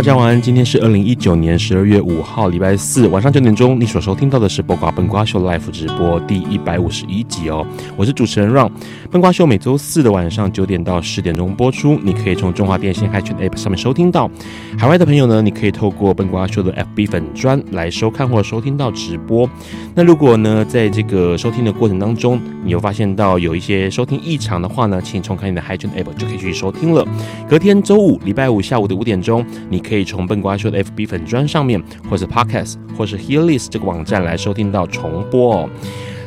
大家晚安，今天是二零一九年十二月五号，礼拜四晚上九点钟，你所收听到的是播瓜笨瓜秀 Live 直播第一百五十一集哦。我是主持人 Ron，笨瓜秀每周四的晚上九点到十点钟播出，你可以从中华电信 HiTune App 上面收听到。海外的朋友呢，你可以透过笨瓜秀的 FB 粉砖来收看或者收听到直播。那如果呢，在这个收听的过程当中，你有发现到有一些收听异常的话呢，请重开你的 Hi 全 App 就可以继续收听了。隔天周五礼拜五下午的五点钟，你。可以从笨瓜秀的 FB 粉砖上面，或是 Podcast，或是 Healist 这个网站来收听到重播哦。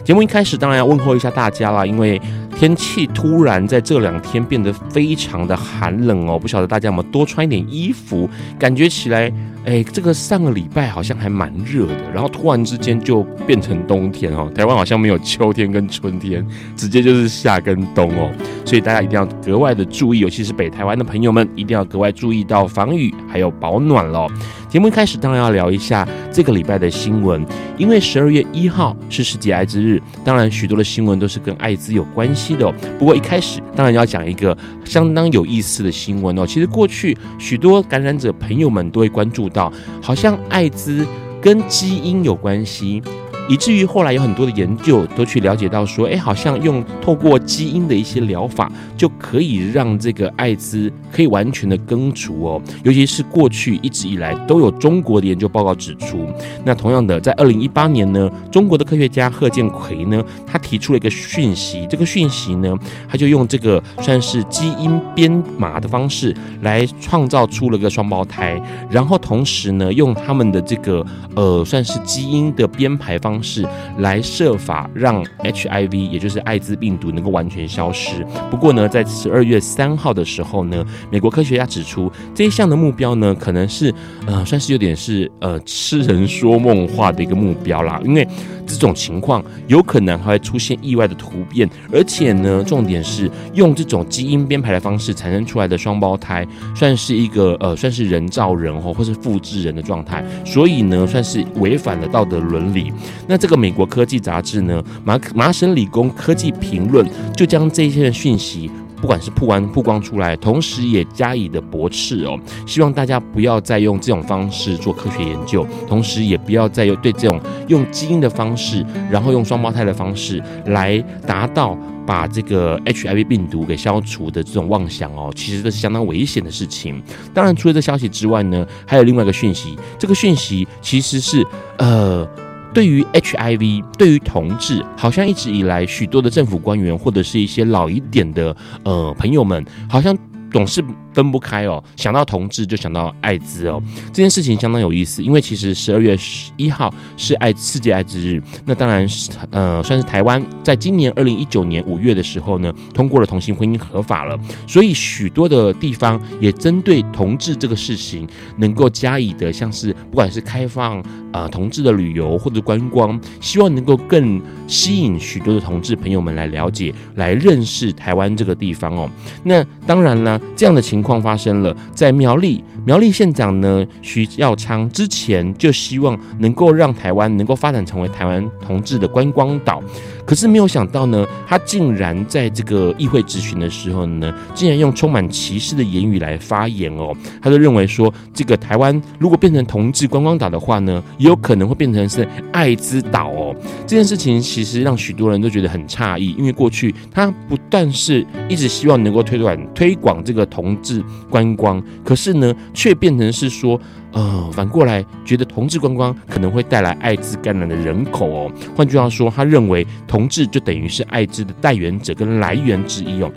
节目一开始当然要问候一下大家啦，因为天气突然在这两天变得非常的寒冷哦，不晓得大家有没有多穿一点衣服，感觉起来。哎，这个上个礼拜好像还蛮热的，然后突然之间就变成冬天哦。台湾好像没有秋天跟春天，直接就是夏跟冬哦。所以大家一定要格外的注意，尤其是北台湾的朋友们，一定要格外注意到防雨还有保暖喽。节目一开始当然要聊一下这个礼拜的新闻，因为十二月一号是世界艾滋日，当然许多的新闻都是跟艾滋有关系的哦。不过一开始当然要讲一个相当有意思的新闻哦。其实过去许多感染者朋友们都会关注。到好像艾滋跟基因有关系。以至于后来有很多的研究都去了解到说，哎，好像用透过基因的一些疗法，就可以让这个艾滋可以完全的根除哦。尤其是过去一直以来都有中国的研究报告指出，那同样的，在二零一八年呢，中国的科学家贺建奎呢，他提出了一个讯息，这个讯息呢，他就用这个算是基因编码的方式来创造出了个双胞胎，然后同时呢，用他们的这个呃算是基因的编排方。方式来设法让 HIV，也就是艾滋病毒能够完全消失。不过呢，在十二月三号的时候呢，美国科学家指出，这一项的目标呢，可能是呃，算是有点是呃痴人说梦话的一个目标啦。因为这种情况有可能还会出现意外的突变，而且呢，重点是用这种基因编排的方式产生出来的双胞胎，算是一个呃，算是人造人哦，或是复制人的状态，所以呢，算是违反了道德伦理。那这个美国科技杂志呢，麻麻省理工科技评论就将这些讯息，不管是曝完曝光出来，同时也加以的驳斥哦，希望大家不要再用这种方式做科学研究，同时也不要再用对这种用基因的方式，然后用双胞胎的方式来达到把这个 HIV 病毒给消除的这种妄想哦，其实这是相当危险的事情。当然，除了这消息之外呢，还有另外一个讯息，这个讯息其实是呃。对于 HIV，对于同志，好像一直以来许多的政府官员或者是一些老一点的呃朋友们，好像总是。分不开哦，想到同志就想到艾滋哦，这件事情相当有意思，因为其实十二月十一号是爱世界艾滋日，那当然是呃算是台湾在今年二零一九年五月的时候呢，通过了同性婚姻合法了，所以许多的地方也针对同志这个事情能够加以的像是不管是开放啊、呃、同志的旅游或者观光，希望能够更吸引许多的同志朋友们来了解、来认识台湾这个地方哦。那当然呢，这样的情。况发生了，在苗栗，苗栗县长呢徐耀昌之前就希望能够让台湾能够发展成为台湾同志的观光岛，可是没有想到呢，他竟然在这个议会质询的时候呢，竟然用充满歧视的言语来发言哦。他就认为说，这个台湾如果变成同志观光岛的话呢，也有可能会变成是艾滋岛哦。这件事情其实让许多人都觉得很诧异，因为过去他不但是一直希望能够推广推广这个同志观光，可是呢，却变成是说。呃，反过来觉得同志观光可能会带来艾滋感染的人口哦。换句话说，他认为同志就等于是艾滋的代源者跟来源之一哦。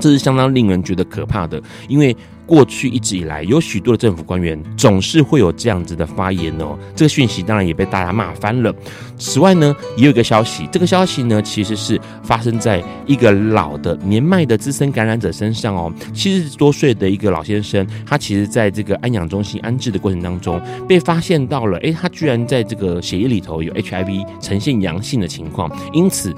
这是相当令人觉得可怕的，因为。过去一直以来，有许多的政府官员总是会有这样子的发言哦。这个讯息当然也被大家骂翻了。此外呢，也有一个消息，这个消息呢其实是发生在一个老的年迈的资深感染者身上哦。七十多岁的一个老先生，他其实在这个安养中心安置的过程当中，被发现到了，诶，他居然在这个血液里头有 HIV 呈现阳性的情况，因此。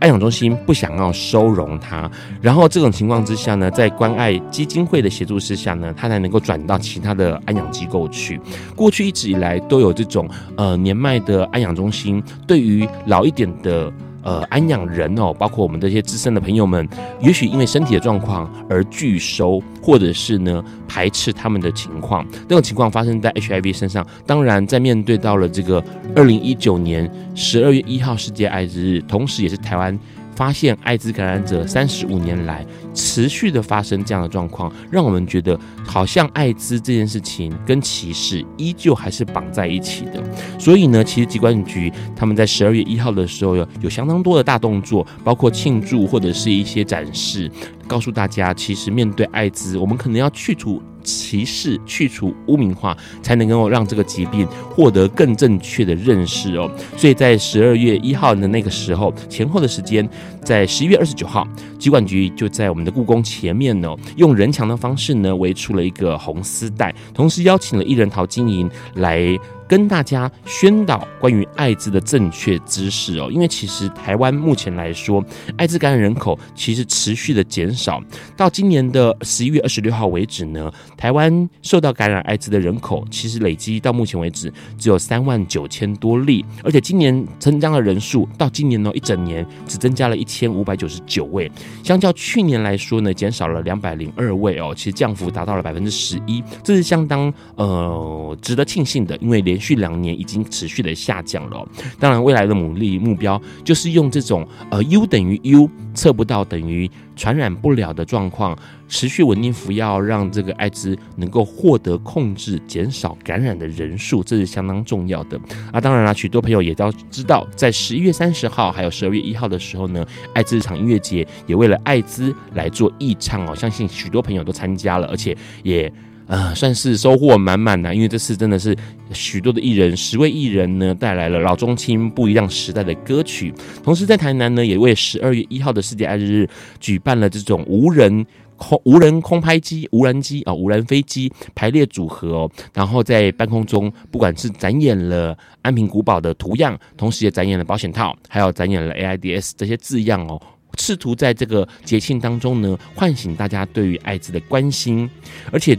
安养中心不想要收容他，然后这种情况之下呢，在关爱基金会的协助之下呢，他才能够转到其他的安养机构去。过去一直以来都有这种呃年迈的安养中心，对于老一点的。呃，安养人哦，包括我们这些资深的朋友们，也许因为身体的状况而拒收，或者是呢排斥他们的情况。这种情况发生在 HIV 身上。当然，在面对到了这个二零一九年十二月一号世界艾滋日，同时也是台湾。发现艾滋感染者三十五年来持续的发生这样的状况，让我们觉得好像艾滋这件事情跟歧视依旧还是绑在一起的。所以呢，其实疾管局他们在十二月一号的时候有有相当多的大动作，包括庆祝或者是一些展示，告诉大家，其实面对艾滋，我们可能要去除。歧视，去除污名化，才能够让这个疾病获得更正确的认识哦。所以在十二月一号的那个时候前后的时间，在十一月二十九号，疾管局就在我们的故宫前面呢，用人墙的方式呢围出了一个红丝带，同时邀请了艺人陶晶莹来。跟大家宣导关于艾滋的正确知识哦，因为其实台湾目前来说，艾滋感染人口其实持续的减少。到今年的十一月二十六号为止呢，台湾受到感染艾滋的人口其实累积到目前为止只有三万九千多例，而且今年增加的人数到今年呢一整年只增加了一千千五百九十九位，相较去年来说呢，减少了两百零二位哦，其实降幅达到了百分之十一，这是相当呃值得庆幸的，因为连续两年已经持续的下降了，当然未来的努力目标就是用这种呃 U 等于 U 测不到等于传染不了的状况，持续稳定服药，让这个艾滋能够获得控制，减少感染的人数，这是相当重要的。啊，当然了，许多朋友也都知道，在十一月三十号还有十二月一号的时候呢，艾滋场音乐节也为了艾滋来做义唱哦，相信许多朋友都参加了，而且也。呃，算是收获满满的，因为这次真的是许多的艺人，十位艺人呢带来了老中青不一样时代的歌曲。同时在台南呢，也为十二月一号的世界爱日日举办了这种无人空无人空拍机、无人机啊、哦、无人飞机排列组合哦，然后在半空中不管是展演了安平古堡的图样，同时也展演了保险套，还有展演了 AIDS 这些字样哦，试图在这个节庆当中呢唤醒大家对于艾滋的关心，而且。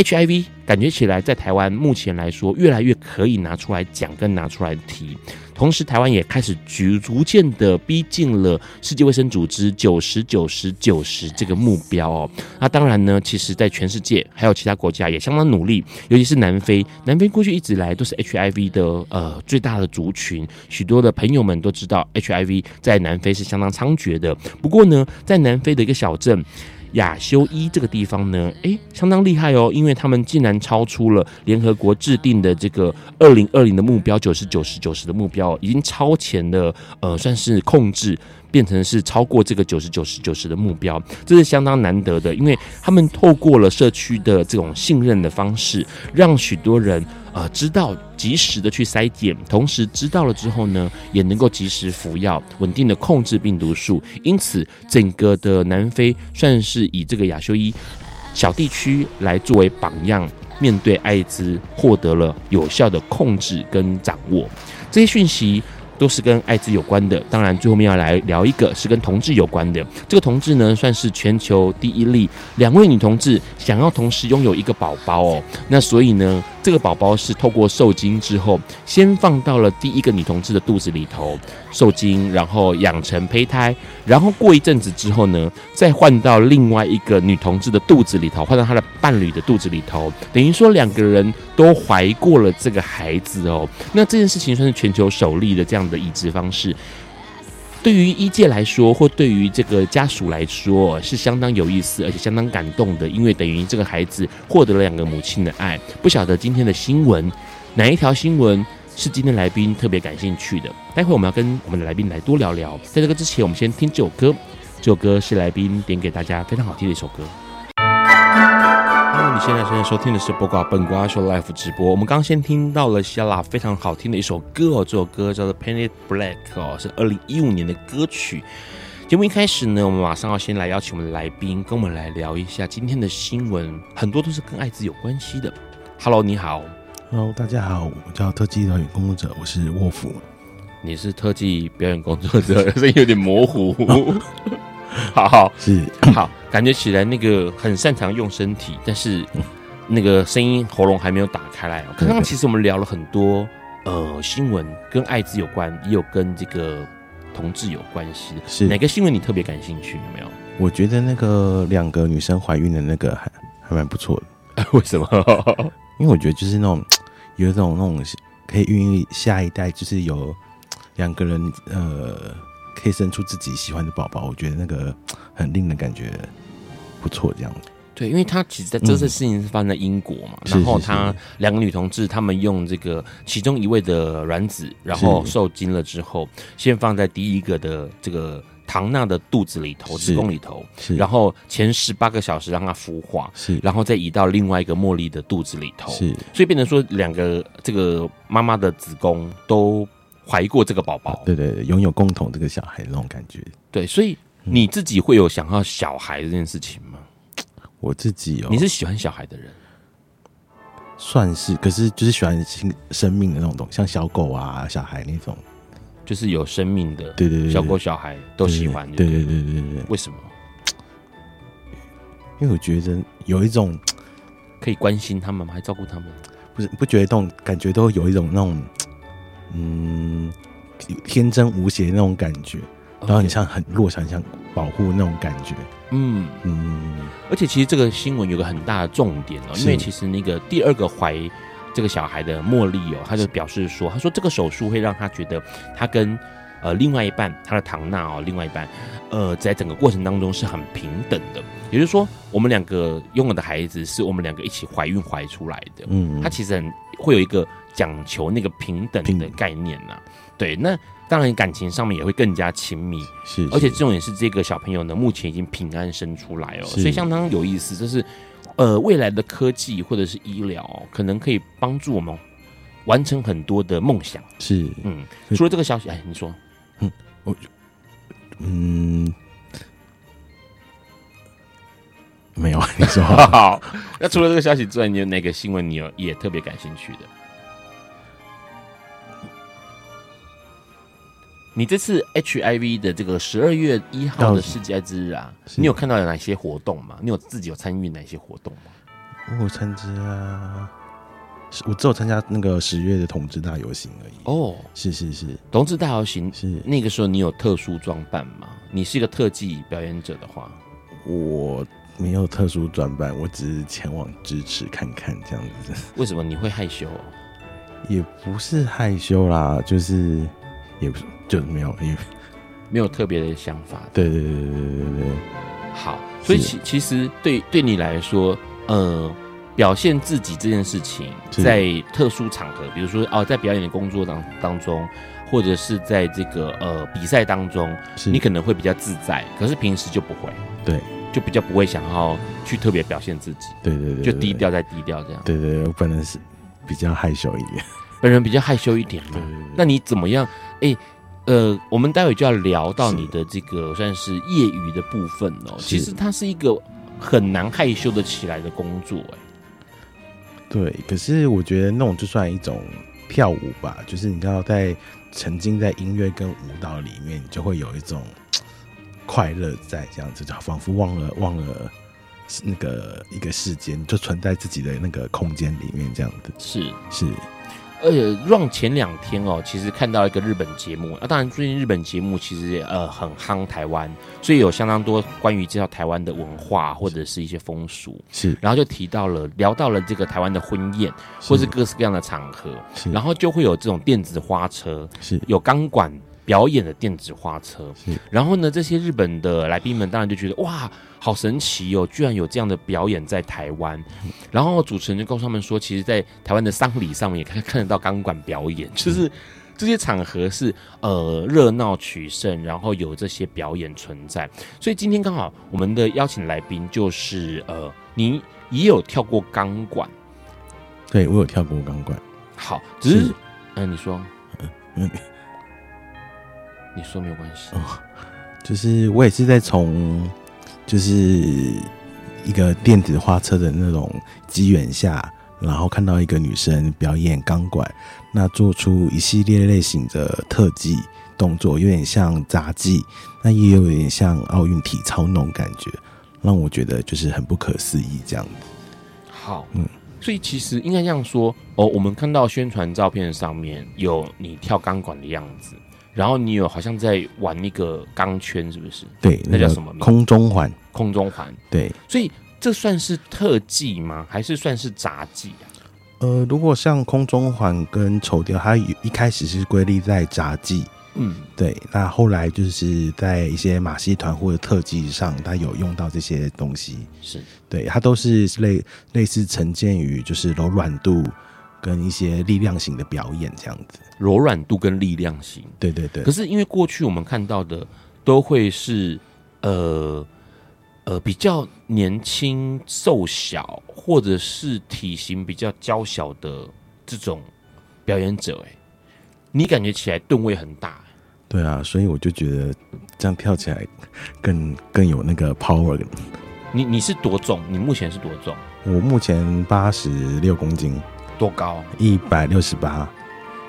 HIV 感觉起来，在台湾目前来说，越来越可以拿出来讲跟拿出来提。同时，台湾也开始逐逐渐的逼近了世界卫生组织九十九十九十这个目标哦。那当然呢，其实在全世界还有其他国家也相当努力，尤其是南非。南非过去一直来都是 HIV 的呃最大的族群，许多的朋友们都知道 HIV 在南非是相当猖獗的。不过呢，在南非的一个小镇。亚修伊这个地方呢，诶，相当厉害哦，因为他们竟然超出了联合国制定的这个二零二零的目标，九十九十九十的目标，已经超前了，呃，算是控制。变成是超过这个九十九十九十的目标，这是相当难得的，因为他们透过了社区的这种信任的方式，让许多人呃知道及时的去筛检，同时知道了之后呢，也能够及时服药，稳定的控制病毒数。因此，整个的南非算是以这个亚修伊小地区来作为榜样，面对艾滋获得了有效的控制跟掌握。这些讯息。都是跟艾滋有关的，当然最后面要来聊一个是跟同志有关的。这个同志呢，算是全球第一例，两位女同志想要同时拥有一个宝宝哦。那所以呢，这个宝宝是透过受精之后，先放到了第一个女同志的肚子里头受精，然后养成胚胎，然后过一阵子之后呢，再换到另外一个女同志的肚子里头，换到她的伴侣的肚子里头，等于说两个人都怀过了这个孩子哦。那这件事情算是全球首例的这样的移植方式。对于医界来说，或对于这个家属来说，是相当有意思，而且相当感动的，因为等于这个孩子获得了两个母亲的爱。不晓得今天的新闻哪一条新闻是今天来宾特别感兴趣的？待会我们要跟我们的来宾来多聊聊。在这个之前，我们先听这首歌，这首歌是来宾点给大家非常好听的一首歌。你现在正在收听的是播瓜本瓜秀 Live 直播。我们刚先听到了 Shalla 非常好听的一首歌哦，这首歌叫做《Painted Black》哦，是二零一五年的歌曲。节目一开始呢，我们马上要先来邀请我们的来宾，跟我们来聊一下今天的新闻，很多都是跟艾滋有关系的。Hello，你好。Hello，大家好，我叫特技表演工作者，我是沃夫。你是特技表演工作者，声音有点模糊。好好是好，感觉起来那个很擅长用身体，但是那个声音喉咙还没有打开来。刚刚其实我们聊了很多呃新闻，跟艾滋有关，也有跟这个同志有关系。是哪个新闻你特别感兴趣？有没有？我觉得那个两个女生怀孕的那个还还蛮不错的。为什么？因为我觉得就是那种有一种那种可以孕育下一代，就是有两个人呃。可以生出自己喜欢的宝宝，我觉得那个很令人感觉不错。这样子对，因为他其实在这次事情是发生在英国嘛，嗯、然后他两个女同志，他们用这个其中一位的卵子，然后受精了之后，先放在第一个的这个唐娜的肚子里头，子宫里头，是，然后前十八个小时让它孵化，是，然后再移到另外一个茉莉的肚子里头，是，所以变成说两个这个妈妈的子宫都。怀过这个宝宝，对对，拥有共同这个小孩的那种感觉，对，所以你自己会有想要小孩这件事情吗？我自己哦，你是喜欢小孩的人，算是，可是就是喜欢生生命的那种东西，像小狗啊、小孩那种，就是有生命的，对对对，小狗小孩都喜欢，对对对对对对，为什么？因为我觉得有一种可以关心他们吗？还照顾他们？不是，不觉得这种感觉都有一种那种。嗯，天真无邪那种感觉.然后你像很弱小，像保护那种感觉。嗯。嗯，而且其实这个新闻有个很大的重点哦，因为其实那个第二个怀这个小孩的茉莉哦，他就表示说，他说这个手术会让他觉得他跟呃另外一半，他的唐娜哦，另外一半，呃，在整个过程当中是很平等的，也就是说，我们两个拥有的孩子是我们两个一起怀孕怀出来的。嗯，他其实很会有一个。讲求那个平等的概念呐、啊，对，那当然感情上面也会更加亲密，是，而且这种也是这个小朋友呢，目前已经平安生出来哦，所以相当有意思，就是呃，未来的科技或者是医疗，可能可以帮助我们完成很多的梦想，是，嗯，除了这个消息，哎，你说，嗯，我，嗯，没有，你说，好，那除了这个消息之外，你有哪个新闻你有也特别感兴趣的？你这次 HIV 的这个十二月一号的世界艾滋日啊，你有看到有哪些活动吗？你有自己有参与哪些活动吗？我参加，我只有参加那个十月的同志大游行而已。哦，是是是，同志大游行是那个时候你有特殊装扮吗？你是一个特技表演者的话，我没有特殊装扮，我只是前往支持看看这样子。为什么你会害羞？也不是害羞啦，就是也不是。就是没有，因为没有特别的想法。对对对对对对对。好，所以其其实对对你来说，呃，表现自己这件事情，在特殊场合，比如说哦，在表演的工作当当中，或者是在这个呃比赛当中，你可能会比较自在，可是平时就不会。对，就比较不会想要去特别表现自己。对对对，就低调再低调这样。对对，我本人是比较害羞一点，本人比较害羞一点嘛。对对对。那你怎么样？哎。呃，我们待会就要聊到你的这个算是业余的部分哦。其实它是一个很难害羞的起来的工作，哎。对，可是我觉得那种就算一种跳舞吧，就是你知道在沉浸在音乐跟舞蹈里面，就会有一种快乐在这样子，就仿佛忘了忘了那个一个世间，就存在自己的那个空间里面，这样子。是是。而且让前两天哦，其实看到一个日本节目啊，当然最近日本节目其实呃很夯台湾，所以有相当多关于介绍台湾的文化或者是一些风俗，是，然后就提到了聊到了这个台湾的婚宴，或是各式各样的场合，是，然后就会有这种电子花车，是。有钢管表演的电子花车，是，然后呢，这些日本的来宾们当然就觉得哇。好神奇哦！居然有这样的表演在台湾，然后主持人就告诉他们说，其实，在台湾的丧礼上面也可以看得到钢管表演，就是这些场合是呃热闹取胜，然后有这些表演存在。所以今天刚好我们的邀请来宾就是呃，你也有跳过钢管？对，我有跳过钢管。好，只是嗯、呃，你说，嗯，你说没有关系哦，就是我也是在从。就是一个电子花车的那种机缘下，然后看到一个女生表演钢管，那做出一系列类型的特技动作，有点像杂技，那也有点像奥运体操那种感觉，让我觉得就是很不可思议这样子。好，嗯，所以其实应该这样说哦，我们看到宣传照片上面有你跳钢管的样子。然后你有好像在玩一个钢圈，是不是？对，那叫什么？空中环。空中环。对，所以这算是特技吗？还是算是杂技啊？呃，如果像空中环跟绸吊，它一开始是归类在杂技。嗯，对。那后来就是在一些马戏团或者特技上，它有用到这些东西。是，对，它都是类类似呈现于就是柔软度。跟一些力量型的表演这样子，柔软度跟力量型，对对对。可是因为过去我们看到的都会是呃呃比较年轻瘦小，或者是体型比较娇小的这种表演者，哎，你感觉起来吨位很大。对啊，所以我就觉得这样跳起来更更有那个 power。你你是多重？你目前是多重？我目前八十六公斤。多高？一百六十八，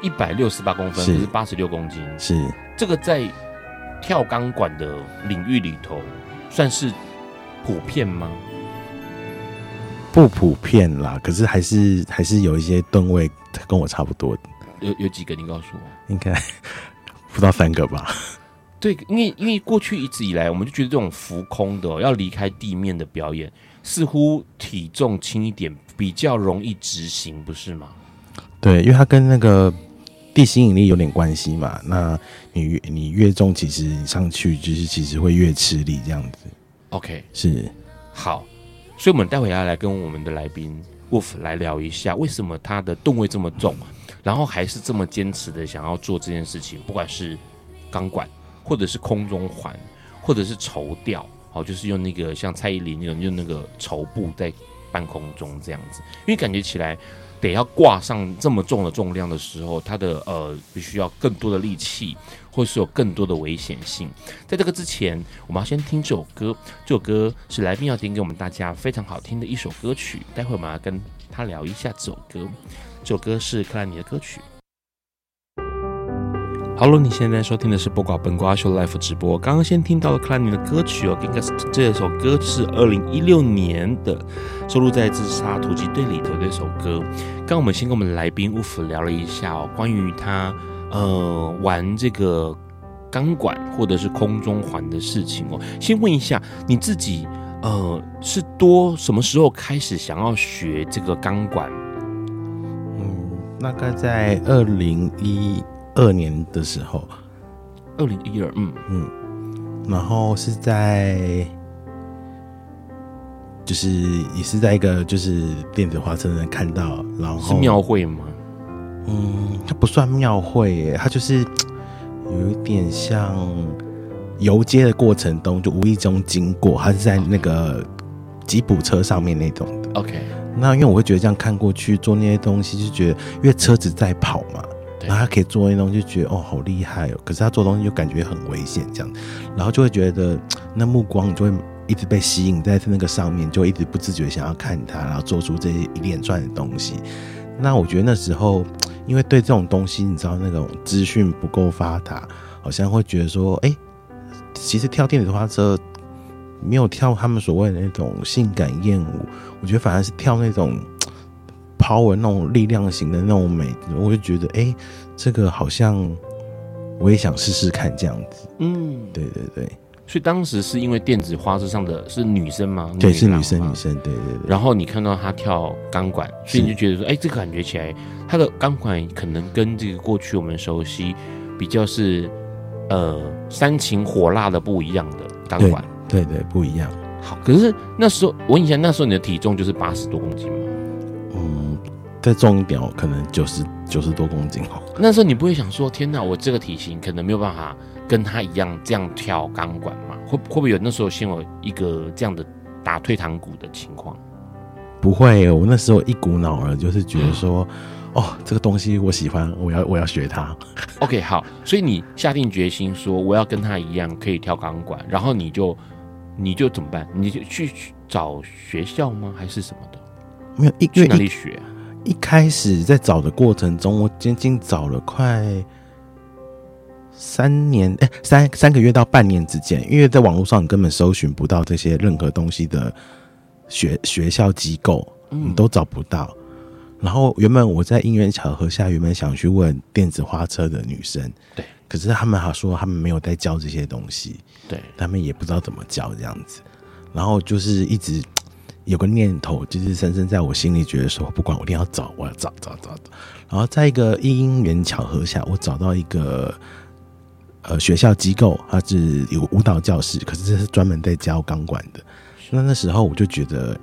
一百六十八公分，是八十六公斤。是这个在跳钢管的领域里头算是普遍吗？不普遍啦，可是还是还是有一些吨位跟我差不多的。有有几个？你告诉我。应该 不到三个吧？对，因为因为过去一直以来，我们就觉得这种浮空的要离开地面的表演，似乎体重轻一点。比较容易执行，不是吗？对，因为它跟那个地心引力有点关系嘛。那你你越重，其实你上去就是其实会越吃力这样子。OK，是好，所以我们待会要来跟我们的来宾 Wolf 来聊一下，为什么他的吨位这么重，然后还是这么坚持的想要做这件事情，不管是钢管，或者是空中环，或者是绸吊，好，就是用那个像蔡依林那种用那个绸布在。半空中这样子，因为感觉起来得要挂上这么重的重量的时候，它的呃必须要更多的力气，或是有更多的危险性。在这个之前，我们要先听这首歌，这首歌是来宾要点给我们大家非常好听的一首歌曲。待会我们要跟他聊一下这首歌，这首歌是克兰尼的歌曲。Hello，你现在收听的是播瓜本瓜秀 Live 直播。刚刚先听到了克兰尼的歌曲哦，Gingas 这首歌是二零一六年的，收录在《自杀突击队》里头的一首歌。刚我们先跟我们的来宾 Wolf 聊了一下哦，关于他呃玩这个钢管或者是空中环的事情哦。先问一下你自己，呃，是多什么时候开始想要学这个钢管？嗯，大概在二零一。二年的时候，二零一二，嗯嗯，然后是在，就是也是在一个就是电子花车上看到，然后是庙会吗？嗯，它不算庙会耶，它就是 有一点像游街的过程中，就无意中经过，它是在那个吉普车上面那种的。OK，那因为我会觉得这样看过去做那些东西，就觉得因为车子在跑嘛。然后他可以做那东西，就觉得哦，好厉害哦。可是他做东西就感觉很危险，这样，然后就会觉得那目光就会一直被吸引在那个上面，就一直不自觉想要看他，然后做出这些一连串的东西。那我觉得那时候，因为对这种东西，你知道那种资讯不够发达，好像会觉得说，哎，其实跳电子花车没有跳他们所谓的那种性感艳舞，我觉得反而是跳那种 power 那种力量型的那种美，我就觉得哎、欸，这个好像我也想试试看这样子。嗯，对对对。所以当时是因为电子花车上的是女生吗？对，是女生，女生，对对对。然后你看到她跳钢管，所以你就觉得说，哎，这个感觉起来，她的钢管可能跟这个过去我们熟悉比较是呃煽情火辣的不一样的钢管。对对，不一样。好，可是那时候我问一下，那时候你的体重就是八十多公斤吗？嗯，再重一点哦，可能九十九十多公斤哦。那时候你不会想说，天哪，我这个体型可能没有办法。跟他一样这样跳钢管吗？会会不会有那时候先有一个这样的打退堂鼓的情况？不会，我那时候一股脑儿就是觉得说，嗯、哦，这个东西我喜欢，我要我要学它。OK，好，所以你下定决心说我要跟他一样可以跳钢管，然后你就你就怎么办？你就去找学校吗？还是什么的？没有，一去哪里学、啊一？开始在找的过程中，我仅仅找了快。三年哎，三三个月到半年之间，因为在网络上你根本搜寻不到这些任何东西的学学校机构，你都找不到。然后原本我在因缘巧合下，原本想去问电子花车的女生，对，可是他们还说他们没有在教这些东西，对，他们也不知道怎么教这样子。然后就是一直有个念头，就是深深在我心里觉得说，不管我一定要找，我要找找找找。然后在一个因缘巧合下，我找到一个。呃，学校机构它是有舞蹈教室，可是这是专门在教钢管的。那那时候我就觉得，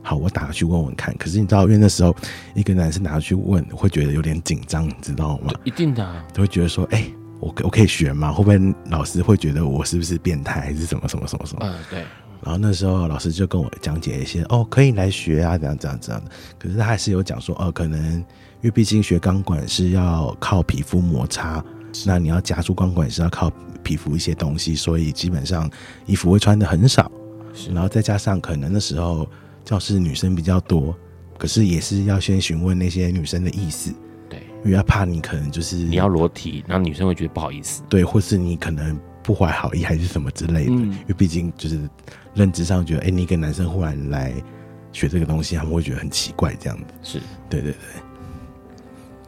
好，我打去问问看。可是你知道，因为那时候一个男生打去问，会觉得有点紧张，你知道吗？一定的、啊，都会觉得说，哎、欸，我我可以学吗？会不会老师会觉得我是不是变态，还是什么什么什么什么？嗯，对。然后那时候老师就跟我讲解一些，哦，可以来学啊，这样这样这样的。可是他还是有讲说，哦，可能因为毕竟学钢管是要靠皮肤摩擦。那你要夹住钢管是要靠皮肤一些东西，所以基本上衣服会穿的很少，然后再加上可能那时候教室女生比较多，可是也是要先询问那些女生的意思，对，因为要怕你可能就是你要裸体，然后女生会觉得不好意思，对，或是你可能不怀好意还是什么之类的，嗯、因为毕竟就是认知上觉得，哎、欸，你一个男生忽然来学这个东西，他们会觉得很奇怪，这样子，是对对对。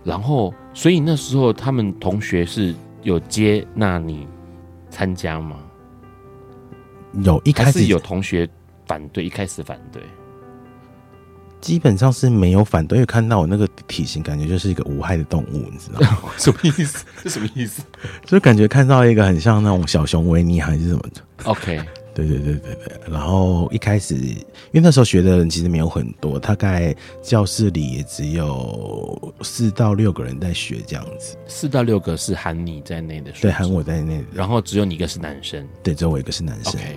然后，所以那时候他们同学是有接纳你参加吗？有，一开始有同学反对，一开始反对，基本上是没有反对，因为看到我那个体型，感觉就是一个无害的动物，你知道吗？什么意思？是什么意思？就感觉看到一个很像那种小熊维尼还是什么的。OK。对对对对对，然后一开始，因为那时候学的人其实没有很多，大概教室里也只有四到六个人在学这样子。四到六个是含你在内的，对，含我在内。然后只有你一个是男生，对，只有我一个是男生。Okay.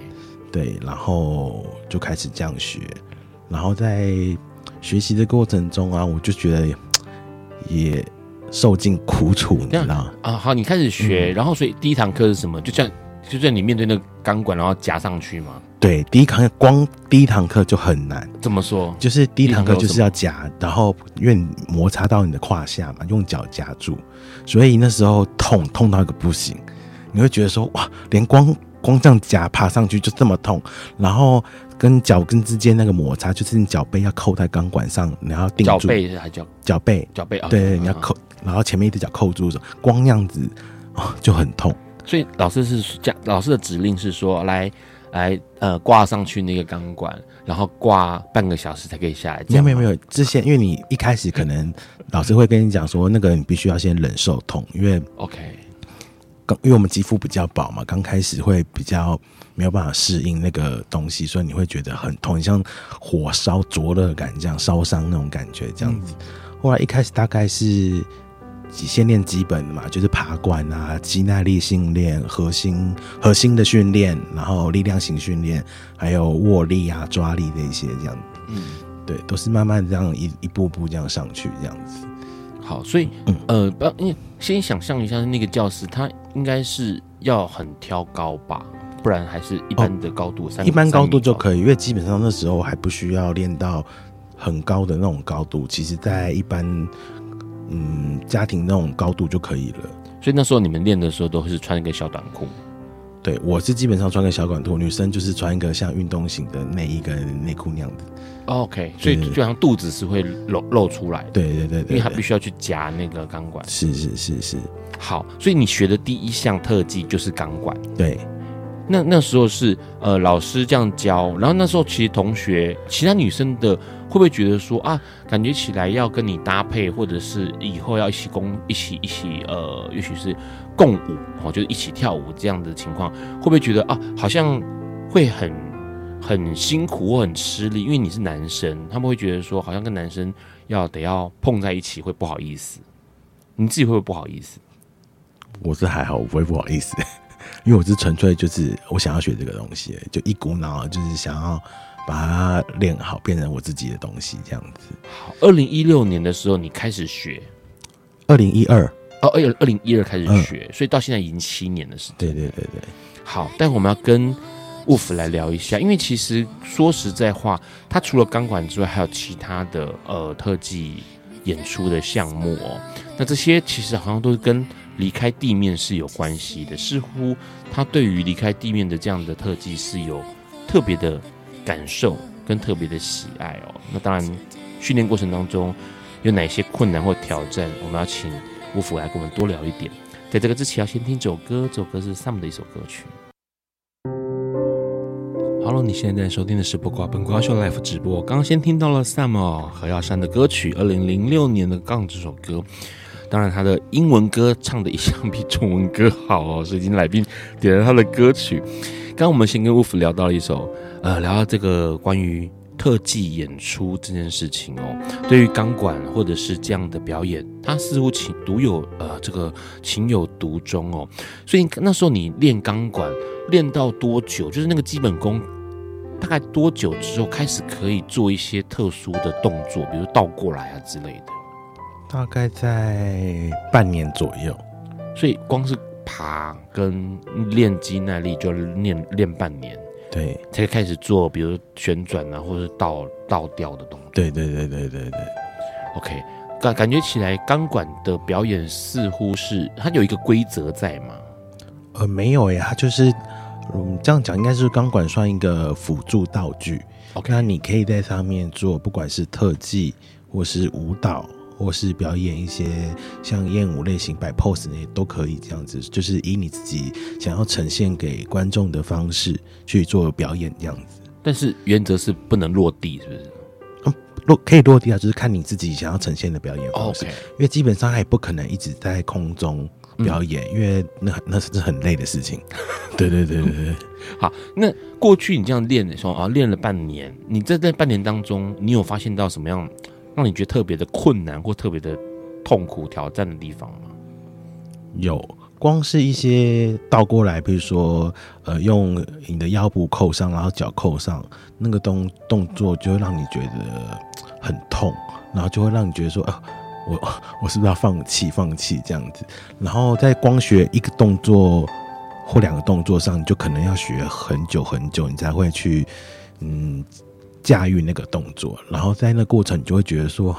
对，然后就开始这样学，然后在学习的过程中啊，我就觉得也受尽苦楚，你知道？啊，好，你开始学，嗯、然后所以第一堂课是什么？就像。就在你面对那个钢管，然后夹上去吗？对，第一堂光第一堂课就很难。怎么说？就是第一堂课就是要夹，然后因为摩擦到你的胯下嘛，用脚夹住，所以那时候痛痛到一个不行。你会觉得说哇，连光光这样夹爬上去就这么痛，然后跟脚跟之间那个摩擦，就是你脚背要扣在钢管上，然后定住。脚背还脚脚背脚背啊？对，对，你要扣，然后前面一只脚扣住，光那样子啊就很痛。所以老师是讲，老师的指令是说，来，来，呃，挂上去那个钢管，然后挂半个小时才可以下来。没有没有没有，之前因为你一开始可能老师会跟你讲说，那个你必须要先忍受痛，因为 OK，刚因为我们肌肤比较薄嘛，刚开始会比较没有办法适应那个东西，所以你会觉得很痛，像火烧灼热感这样烧伤那种感觉这样子。后来一开始大概是。先练基本的嘛，就是爬管啊、肌耐力训练、核心核心的训练，然后力量型训练，还有握力啊、抓力的一些这样。嗯，对，都是慢慢这样一一步步这样上去这样子。好，所以、嗯、呃，不，你先想象一下那个教室，它应该是要很挑高吧，不然还是一般的高度，三、哦、一般高度就可以，因为基本上那时候还不需要练到很高的那种高度，其实在一般。嗯，家庭那种高度就可以了。所以那时候你们练的时候都是穿一个小短裤。对，我是基本上穿个小短裤，女生就是穿一个像运动型的内衣跟内裤那样的。OK，所以就好像肚子是会露露出来的。对对对对，因为他必须要去夹那个钢管。是是是是。好，所以你学的第一项特技就是钢管。对。那那时候是呃老师这样教，然后那时候其实同学其他女生的会不会觉得说啊，感觉起来要跟你搭配，或者是以后要一起共一起一起呃，也许是共舞哦，就是一起跳舞这样的情况，会不会觉得啊，好像会很很辛苦或很吃力？因为你是男生，他们会觉得说好像跟男生要得要碰在一起会不好意思，你自己会不会不好意思？我是还好，我不会不好意思。因为我是纯粹就是我想要学这个东西，就一股脑就是想要把它练好，变成我自己的东西这样子。好，二零一六年的时候你开始学，二零一二哦，二二零一二开始学，嗯，所以到现在已经七年的时间。对对对对。好，待会我们要跟 Wolf 来聊一下，因为其实说实在话，他除了钢管之外，还有其他的呃特技演出的项目哦。那这些其实好像都是跟离开地面是有关系的，似乎他对于离开地面的这样的特技是有特别的感受跟特别的喜爱哦。那当然，训练过程当中有哪些困难或挑战，我们要请 Wolf 来跟我们多聊一点。在这个之前，要先听这首歌，这首歌是 Sam 的一首歌曲。Hello，你现在在收听的是不瓜本瓜秀 Live 直播。刚刚先听到了 Sam 何耀珊的歌曲，二零零六年的《杠》这首歌。当然，他的英文歌唱的一向比中文歌好哦，所以今天来宾点了他的歌曲。刚刚我们先跟 Wolf 聊到了一首，呃，聊到这个关于特技演出这件事情哦。对于钢管或者是这样的表演，他似乎情独有呃这个情有独钟哦。所以那时候你练钢管练到多久？就是那个基本功大概多久之后开始可以做一些特殊的动作，比如倒过来啊之类的？大概在半年左右，所以光是爬跟练肌耐力就练练半年，对，才开始做，比如旋转啊，或者是倒倒吊的动作。对对对对对对。OK，感感觉起来钢管的表演似乎是它有一个规则在吗？呃，没有呀，它就是嗯，这样讲应该是钢管算一个辅助道具。OK，那你可以在上面做，不管是特技或是舞蹈。或是表演一些像艳舞类型摆 pose 那些都可以，这样子就是以你自己想要呈现给观众的方式去做表演，这样子。但是原则是不能落地，是不是？嗯，落可以落地啊，就是看你自己想要呈现的表演方式。Okay. 因为基本上还也不可能一直在空中表演，嗯、因为那那是很累的事情。对对对对对。好，那过去你这样练的时候啊，练了半年，你在这半年当中，你有发现到什么样？让你觉得特别的困难或特别的痛苦挑战的地方吗？有，光是一些倒过来，比如说，呃，用你的腰部扣上，然后脚扣上，那个动动作就会让你觉得很痛，然后就会让你觉得说，啊，我我是不是要放弃放弃这样子？然后在光学一个动作或两个动作上，你就可能要学很久很久，你才会去，嗯。驾驭那个动作，然后在那过程，你就会觉得说，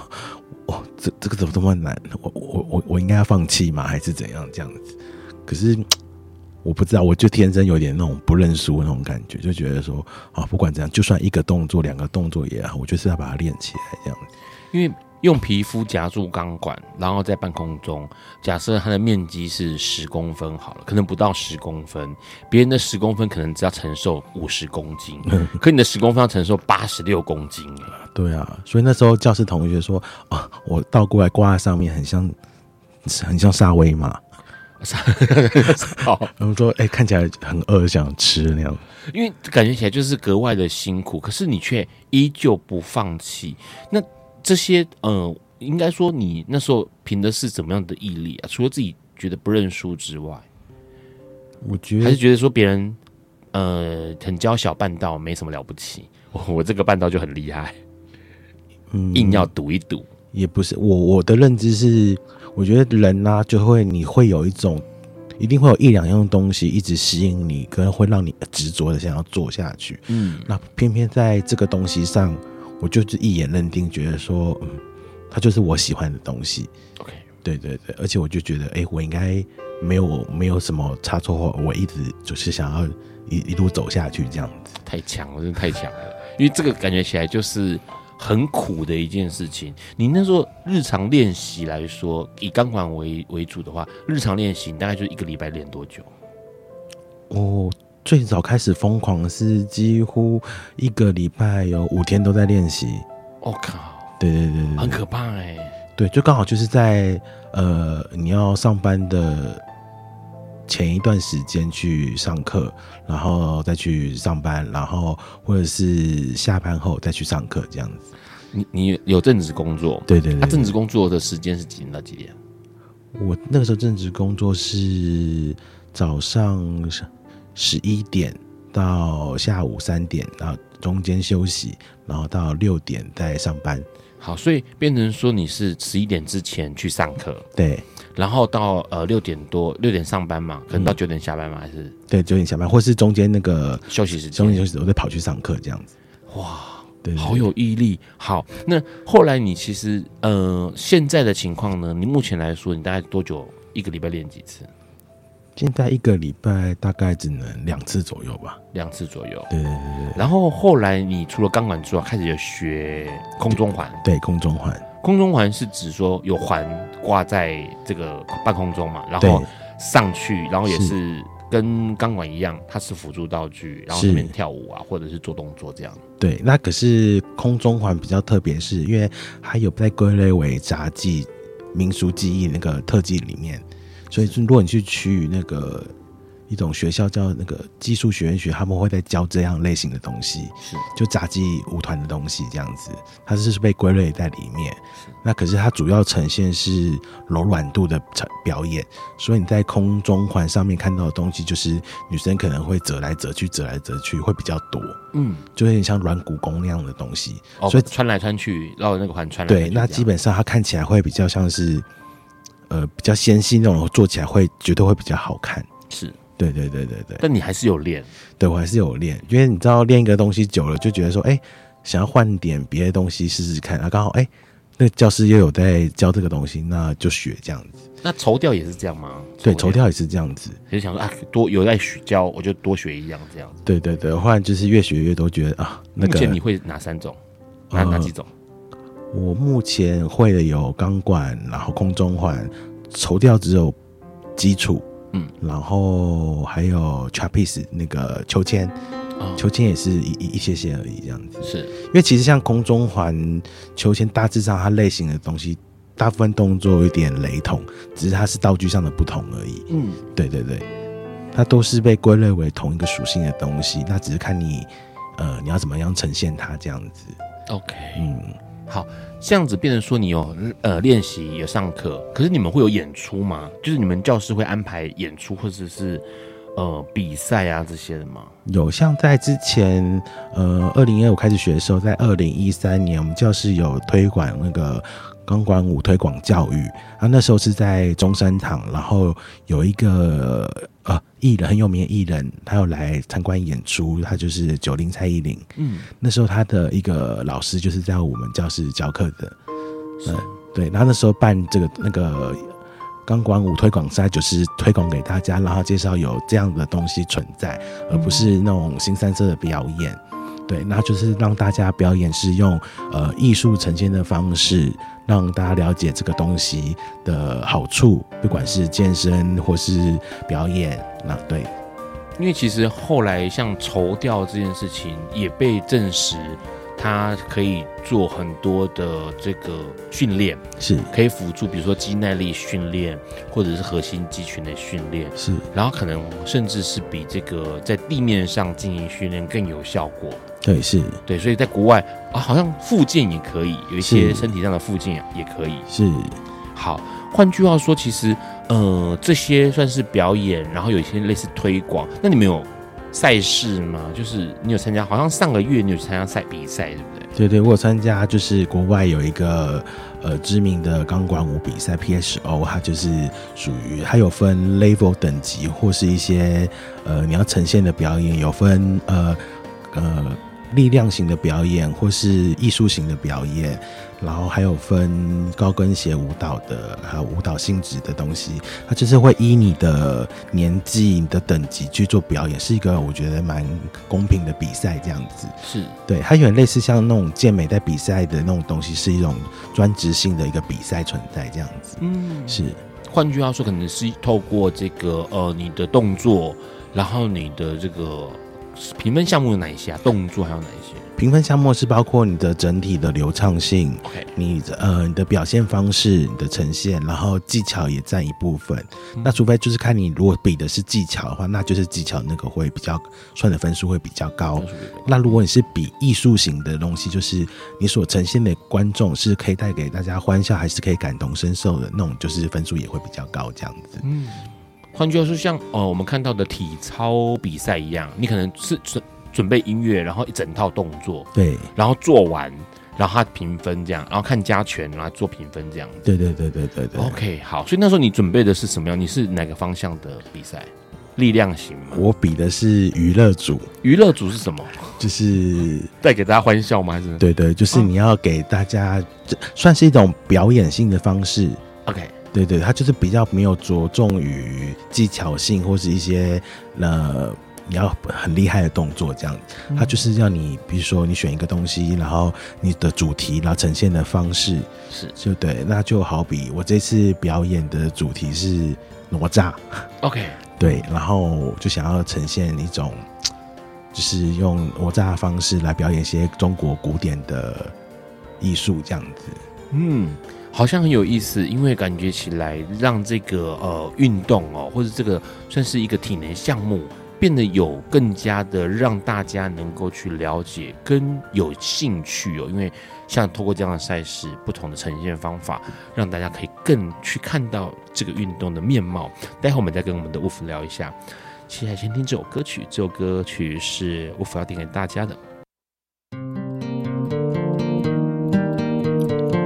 哦，这这个怎么这么难？我我我我应该要放弃吗？还是怎样这样子？可是我不知道，我就天生有点那种不认输那种感觉，就觉得说，啊，不管怎样，就算一个动作、两个动作也好，我就是要把它练起来这样子，因为。用皮肤夹住钢管，然后在半空中，假设它的面积是十公分好了，可能不到十公分，别人的十公分可能只要承受五十公斤，可你的十公分要承受八十六公斤。对啊，所以那时候教室同学说啊，我倒过来挂在上面，很像很像沙威玛。好，然后说哎、欸，看起来很饿，想吃那样。因为感觉起来就是格外的辛苦，可是你却依旧不放弃。那这些，呃，应该说你那时候凭的是怎么样的毅力啊？除了自己觉得不认输之外，我觉得还是觉得说别人，呃，很娇小办到没什么了不起，我 我这个办到就很厉害，嗯，硬要赌一赌也不是。我我的认知是，我觉得人呢、啊、就会你会有一种，一定会有一两样东西一直吸引你，可能会让你执着的想要做下去。嗯，那偏偏在这个东西上。我就是一眼认定，觉得说，嗯，它就是我喜欢的东西。OK，对对对，而且我就觉得，哎、欸，我应该没有没有什么差错，我一直就是想要一一路走下去这样子。太强了，真的太强了，因为这个感觉起来就是很苦的一件事情。你那时候日常练习来说，以钢管为为主的话，日常练习大概就一个礼拜练多久？我最早开始疯狂是几乎一个礼拜有五天都在练习。我、哦、靠！对对对对，很可怕哎。对，就刚好就是在呃你要上班的前一段时间去上课，然后再去上班，然后或者是下班后再去上课这样子。你你有正职工作？对对对。正职工作的时间是几点到几点？我那个时候正职工作是早上十一点到下午三点，然后中间休息，然后到六点再上班。好，所以变成说你是十一点之前去上课，对，然后到呃六点多六点上班嘛，可能到九点下班嘛，还是对九点下班，或是中间那个休息时间，中间休息我再跑去上课这样子。哇，对，好有毅力。好，那后来你其实呃现在的情况呢？你目前来说，你大概多久一个礼拜练几次？现在一个礼拜大概只能两次左右吧，两次左右。对对对对。然后后来你除了钢管之外，开始有学空中环。对，空中环。空中环是指说有环挂在这个半空中嘛，然后上去，然后也是跟钢管一样，它是辅助道具，然后里面跳舞啊，或者是做动作这样。对，那可是空中环比较特别，是因为它有被归类为杂技、民俗技艺那个特技里面。所以，如果你去去那个一种学校叫那个技术学院学，他们会在教这样类型的东西，是就杂技舞团的东西这样子，它是被归类在里面。那可是它主要呈现是柔软度的表演，所以你在空中环上面看到的东西，就是女生可能会折来折去，折来折去会比较多，嗯，就有点像软骨功那样的东西。哦，所以穿来穿去绕那个环穿来穿去。对，那基本上它看起来会比较像是。呃，比较纤细那种，做起来会绝对会比较好看。是，对对对对对。但你还是有练，对我还是有练，因为你知道练一个东西久了，就觉得说，哎、欸，想要换点别的东西试试看。啊，刚好，哎、欸，那个教师又有在教这个东西，那就学这样子。那绸吊也是这样吗？对，绸吊也是这样子。就想说啊，多有在学教，我就多学一样这样子。对对对，后来就是越学越多，觉得啊，那个。目前你会哪三种？哪、呃、哪几种？我目前会的有钢管，然后空中环。绸吊只有基础，嗯，然后还有 trapeze 那个秋千，哦、秋千也是一一一些些而已，这样子。是，因为其实像空中环、秋千，大致上它类型的东西，大部分动作有点雷同，只是它是道具上的不同而已。嗯，对对对，它都是被归类为同一个属性的东西，那只是看你，呃，你要怎么样呈现它这样子。OK，嗯。好，这样子变成说你有呃练习有上课，可是你们会有演出吗？就是你们教室会安排演出或者是呃比赛啊这些的吗？有，像在之前呃二零一五开始学的时候，在二零一三年我们教室有推广那个钢管舞推广教育，啊那时候是在中山堂，然后有一个。呃，艺人很有名的艺人，他有来参观演出，他就是九零蔡依林。嗯，那时候他的一个老师就是在我们教室教课的。嗯，对，然后那时候办这个那个钢管舞推广赛，就是推广给大家，然后介绍有这样的东西存在，而不是那种新三色的表演。对，然后就是让大家表演是用呃艺术呈现的方式。让大家了解这个东西的好处，不管是健身或是表演，那对。因为其实后来像绸吊这件事情也被证实，它可以做很多的这个训练，是可以辅助，比如说肌耐力训练，或者是核心肌群的训练，是。然后可能甚至是比这个在地面上进行训练更有效果。对，是对，所以在国外啊，好像复健也可以，有一些身体上的复健也可以。是，好，换句话说，其实呃，这些算是表演，然后有一些类似推广。那你们有赛事吗？就是你有参加？好像上个月你有参加赛比赛，对不对？对对，我有参加，就是国外有一个呃知名的钢管舞比赛，PSO，它就是属于它有分 level 等级，或是一些呃你要呈现的表演有分呃呃。力量型的表演，或是艺术型的表演，然后还有分高跟鞋舞蹈的，还有舞蹈性质的东西，它就是会依你的年纪、你的等级去做表演，是一个我觉得蛮公平的比赛，这样子。是对，它有点类似像那种健美在比赛的那种东西，是一种专职性的一个比赛存在，这样子。嗯，是。换句话说，可能是透过这个呃你的动作，然后你的这个评分项目有哪一些啊？动作还有哪一些？评分项目是包括你的整体的流畅性，Okay. 你呃你的表现方式、你的呈现，然后技巧也占一部分。嗯、那除非就是看你如果比的是技巧的话，那就是技巧那个会比较算的分数会比较高。那如果你是比艺术型的东西，就是你所呈现的观众是可以带给大家欢笑，还是可以感同身受的那种，就是分数也会比较高这样子。嗯，换句话说，像呃我们看到的体操比赛一样，你可能是准。准备音乐，然后一整套动作，对，然后做完，然后他评分这样，然后看加权，然后做评分这样。对对对对对对。OK，好，所以那时候你准备的是什么样？你是哪个方向的比赛？力量型吗？我比的是娱乐组。娱乐组是什么？就是 带给大家欢笑吗？还是？对对，就是你要给大家，算是一种表演性的方式。OK，对对，他就是比较没有着重于技巧性或是一些呃。你要很厉害的动作，这样，他就是要你，比如说你选一个东西，然后你的主题，然后呈现的方式是，就对。那就好比我这次表演的主题是哪吒，OK，对，然后就想要呈现一种，就是用哪吒的方式来表演一些中国古典的艺术，这样子。嗯，好像很有意思，因为感觉起来让这个呃运动哦，或者这个算是一个体能项目。变得有更加的让大家能够去了解跟有兴趣哦，因为像透过这样的赛事，不同的呈现方法，让大家可以更去看到这个运动的面貌。待会我们再跟我们的 Wolf 聊一下。现在先听这首歌曲，这首歌曲是 Wolf 要点给大家的。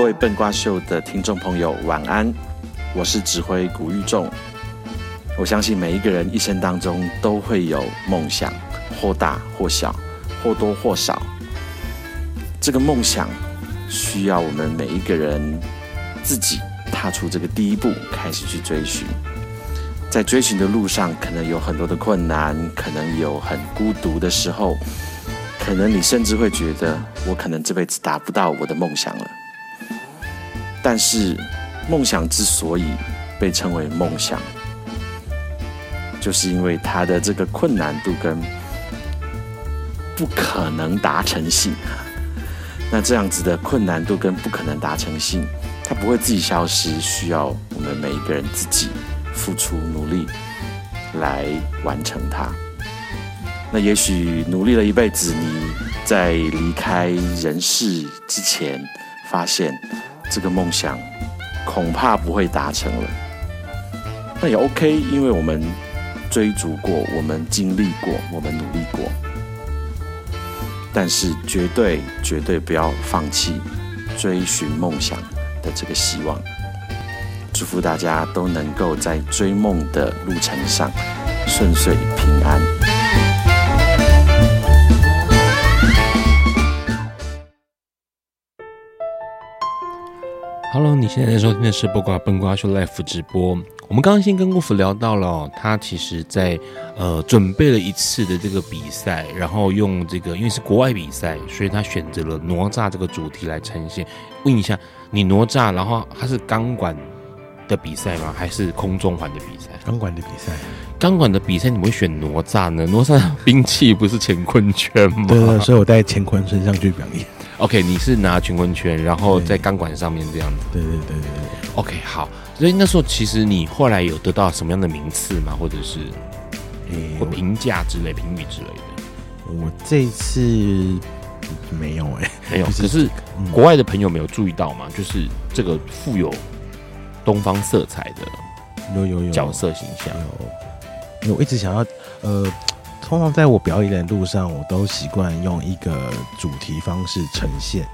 各位笨瓜秀的听众朋友，晚安！我是指挥古玉仲。我相信每一个人一生当中都会有梦想，或大或小，或多或少。这个梦想需要我们每一个人自己踏出这个第一步，开始去追寻。在追寻的路上，可能有很多的困难，可能有很孤独的时候，可能你甚至会觉得，我可能这辈子达不到我的梦想了。但是，梦想之所以被称为梦想，就是因为它的这个困难度跟不可能达成性，那这样子的困难度跟不可能达成性，它不会自己消失，需要我们每一个人自己付出努力来完成它。那也许努力了一辈子，你在离开人世之前，发现这个梦想恐怕不会达成了，那也 OK，因为我们。追逐过，我们经历过，我们努力过，但是绝对绝对不要放弃追寻梦想的这个希望。祝福大家都能够在追梦的路程上顺遂平安。Hello，你现在在收听的是不瓜笨瓜秀 Live 直播。我们刚刚先跟 Wolf 聊到了、哦，他其实在呃准备了一次的这个比赛，然后用这个因为是国外比赛，所以他选择了哪吒这个主题来呈现。问一下，你哪吒，然后他是钢管的比赛吗？还是空中环的比赛？钢管的比赛。钢管的比赛，你会选哪吒呢？哪吒兵器不是乾坤圈吗？对，所以我带乾坤身上去表演。OK，你是拿乾坤圈，然后在钢管上面这样子。对对对对对。OK，好。所以那时候其实你后来有得到什么样的名次吗？或者是评价之类、评语之类的？我这次没有哎、欸，没有。就是、可是国外的朋友没有注意到嘛？就是这个富有东方色彩的有有有角色形象。有，有，我一直想要呃，通常在我表演的路上，我都习惯用一个主题方式呈现。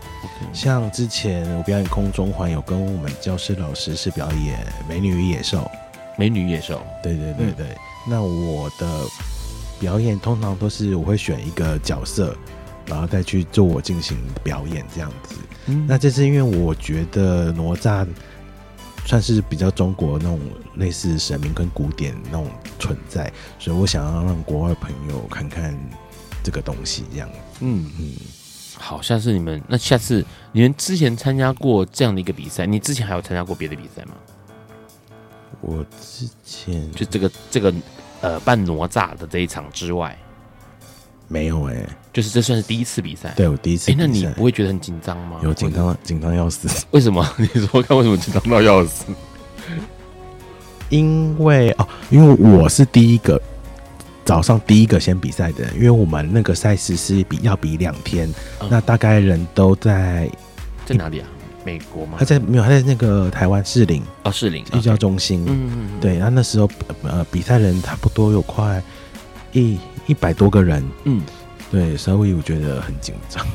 像之前我表演空中环，有跟我们教师老师是表演《美女与野兽》。美女野兽，对对对对。嗯、那我的表演通常都是我会选一个角色，然后再去做我进行表演这样子。嗯、那这是因为我觉得哪吒算是比较中国那种类似神明跟古典那种存在，所以我想要让国外朋友看看这个东西这样。嗯嗯，好，下次你们那下次你们之前参加过这样的一个比赛，你之前还有参加过别的比赛吗？我之前就这个这个呃扮哪吒的这一场之外，没有哎、欸，就是这算是第一次比赛。对，我第一次。哎，那你不会觉得很紧张吗？有紧张，紧张要死。为什么？你说看为什么紧张到要死？因为哦，因为我是第一个早上第一个先比赛的人，因为我们那个赛事是比要比两天，嗯、那大概人都在在哪里啊？美国吗？他在没有，他在那个台湾士林哦，士林寓教中心。嗯嗯嗯，对，然后那时候呃比赛人差不多有快一一百多个人。嗯，对，所以我觉得很紧张。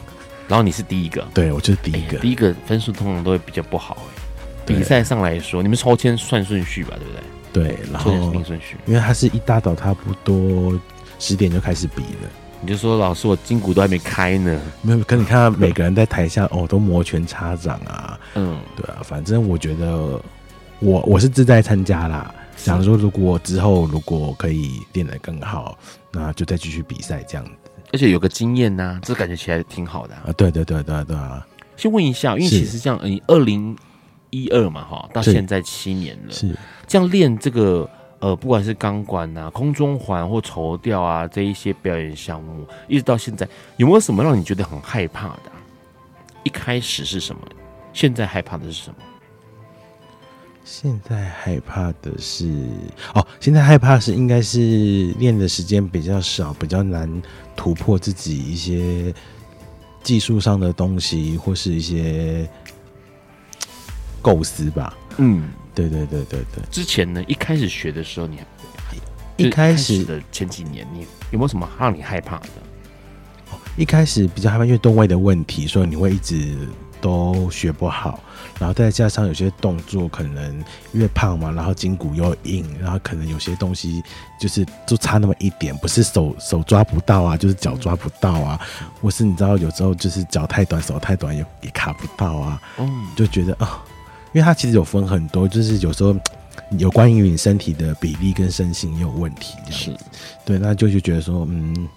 然后你是第一个，对我就是第一个，第一个分数通常都会比较不好哎。比赛上来说，你们抽签算顺序吧，对不对？对，然后顺序，因为他是一大早差不多十点就开始比了。你就说老师，我筋骨都还没开呢。没有，可你看到每个人在台下哦，都摩拳擦掌啊。嗯，对啊，反正我觉得我我是自在参加啦。想说如果之后如果可以练得更好，那就再继续比赛这样子。而且有个经验呐、啊，这感觉起来挺好的啊。啊对对对对对啊。先问一下，因为其实这样，你二零一二嘛哈，到现在七年了，是这样练这个。呃，不管是钢管啊、空中环或绸吊啊，这一些表演项目，一直到现在，有没有什么让你觉得很害怕的啊？一开始是什么？现在害怕的是什么？现在害怕的是哦，现在害怕是应该是练的时间比较少，比较难突破自己一些技术上的东西，或是一些构思吧。嗯。对对对对对，之前呢，一开始学的时候，你一开始的前几年，你有没有什么让你害怕的？一开始比较害怕，因为动位的问题，所以你会一直都学不好，然后再加上有些动作可能越胖嘛，然后筋骨又硬，然后可能有些东西就是就差那么一点，不是手手抓不到啊，就是脚抓不到啊，或是你知道有时候就是脚太短，手太短也也卡不到啊，嗯，就觉得啊。因为它其实有分很多，就是有时候有关于你身体的比例跟身形也有问题，这样子。是对，那就就觉得说，嗯，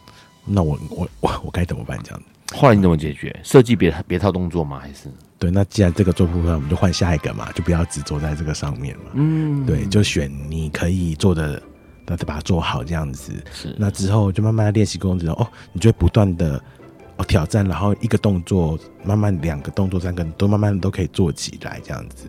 那我我我我该怎么办？这样子。后来你怎么解决？设计别别套动作吗？还是？对，那既然这个做不出来，我们就换下一个嘛，就不要只做在这个上面嘛。嗯，对，就选你可以做的，那再把它做好，这样子。是。那之后就慢慢练习工作之后，哦，你就会不断的。哦，挑战，然后一个动作，慢慢两个动作，三个都慢慢都可以做起来，这样子。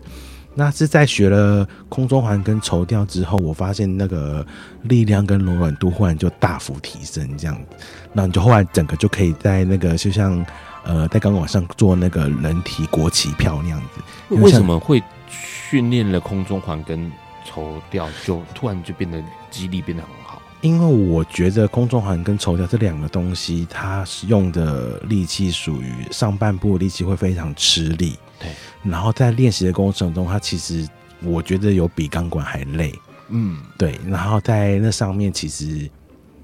那是在学了空中环跟绸吊之后，我发现那个力量跟柔软度忽然就大幅提升，这样子。那你就后来整个就可以在那个就像呃在钢管上做那个人体国旗票那样子。为什么会训练了空中环跟绸吊，就突然就变得肌力变得很好？因为我觉得空中环跟绸吊这两个东西，它使用的力气属于上半部力气会非常吃力。对，然后在练习的过程中，它其实我觉得有比钢管还累。嗯，对。然后在那上面，其实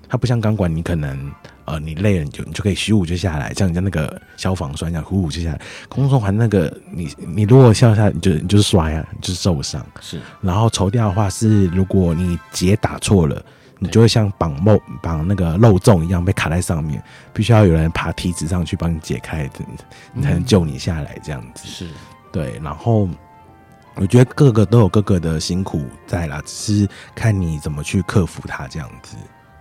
它不像钢管，你可能呃你累了你就你就可以咻就下来，像人家那个消防栓一样呼呼就下来。空中环那个你你如果笑下来，你就你就是摔啊，就是受伤。是。然后绸吊的话是，如果你结打错了。你就会像绑漏绑那个漏粽一样被卡在上面，必须要有人爬梯子上去帮你解开，你才能救你下来。这样子是对。然后我觉得各个都有各个的辛苦在啦，只是看你怎么去克服它。这样子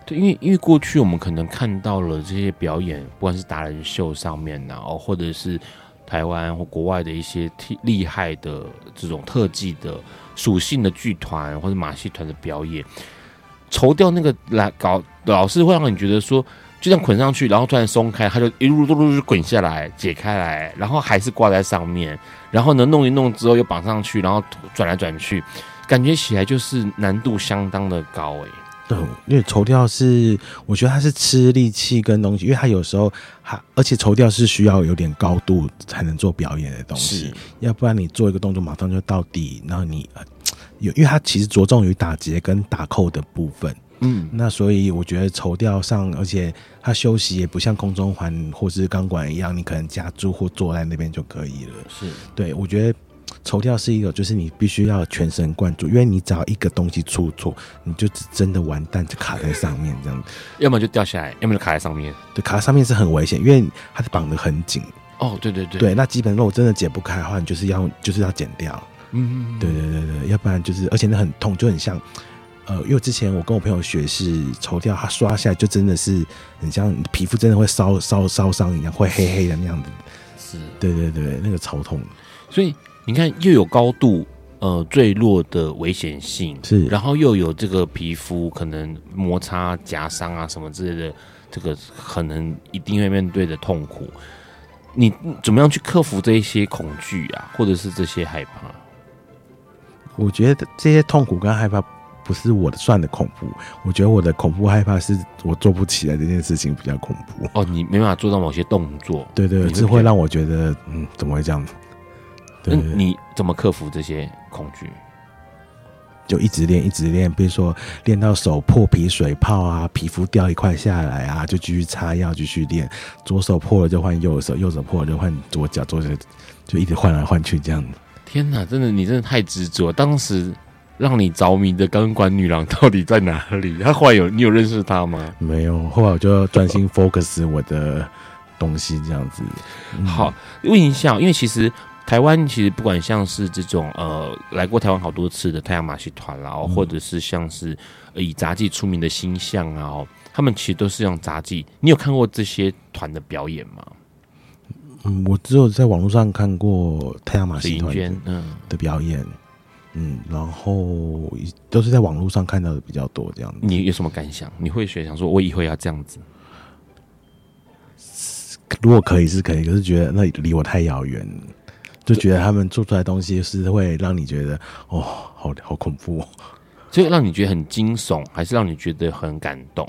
对，因为因为过去我们可能看到了这些表演，不管是达人秀上面然后或者是台湾或国外的一些厉害的这种特技的属性的剧团或者马戏团的表演。愁掉那个来搞，老是会让你觉得说，就这样捆上去，然后突然松开，它就一路噜噜就滚下来，解开来，然后还是挂在上面，然后呢弄一弄之后又绑上去，然后转来转去，感觉起来就是难度相当的高诶。对，因为绸吊是，我觉得它是吃力气跟东西，因为它有时候它，而且绸吊是需要有点高度才能做表演的东西，要不然你做一个动作马上就到底，然后你有，因为它其实着重于打结跟打扣的部分，嗯，那所以我觉得绸吊上，而且它休息也不像空中环或是钢管一样，你可能夹住或坐在那边就可以了，是对，我觉得。绸吊是一个，就是你必须要全神贯注，因为你只要一个东西出错，你就真的完蛋，就卡在上面这样子，要么就掉下来，要么就卡在上面。对，卡在上面是很危险，因为它是绑得很紧。哦，对对对，对，那基本如果真的解不开的话，你就是要就是要剪掉。嗯，对对对对，要不然就是，而且那很痛，就很像，呃，因为之前我跟我朋友学是抽掉，它刷下来就真的是很像皮肤真的会烧烧烧伤一样，会黑黑的那样子。是，对对对，那个超痛，所以。你看，又有高度，呃，坠落的危险性是，然后又有这个皮肤可能摩擦夹伤啊什么之类的，这个可能一定会面对的痛苦。你怎么样去克服这一些恐惧啊，或者是这些害怕？我觉得这些痛苦跟害怕不是我的算的恐怖，我觉得我的恐怖害怕是我做不起来这件事情比较恐怖。哦，你没办法做到某些动作，对对，是会让我觉得，嗯，怎么会这样子？那你怎么克服这些恐惧？就一直练，一直练。比如说练到手破皮水泡啊，皮肤掉一块下来啊，就继续擦药，继续练。左手破了就换右手，右手破了就换左脚，左脚就一直换来换去这样。天哪，真的你真的太执着。当时让你着迷的钢管女郎到底在哪里？她后来有你有认识她吗？没有，后来我就专心 focus 我的东西这样子。嗯、好，问一下，因为其实。台湾其实不管像是这种呃来过台湾好多次的太阳马戏团啦，或者是像是以杂技出名的星象啊，他们其实都是用杂技。你有看过这些团的表演吗？嗯，我只有在网络上看过太阳马戏团嗯的表演，嗯，然后都是在网络上看到的比较多这样子。你有什么感想？你会学想说，我以后要这样子？如果可以是可以，可是觉得那离我太遥远。就觉得他们做出来的东西是会让你觉得哦，好好恐怖哦，就让你觉得很惊悚，还是让你觉得很感动？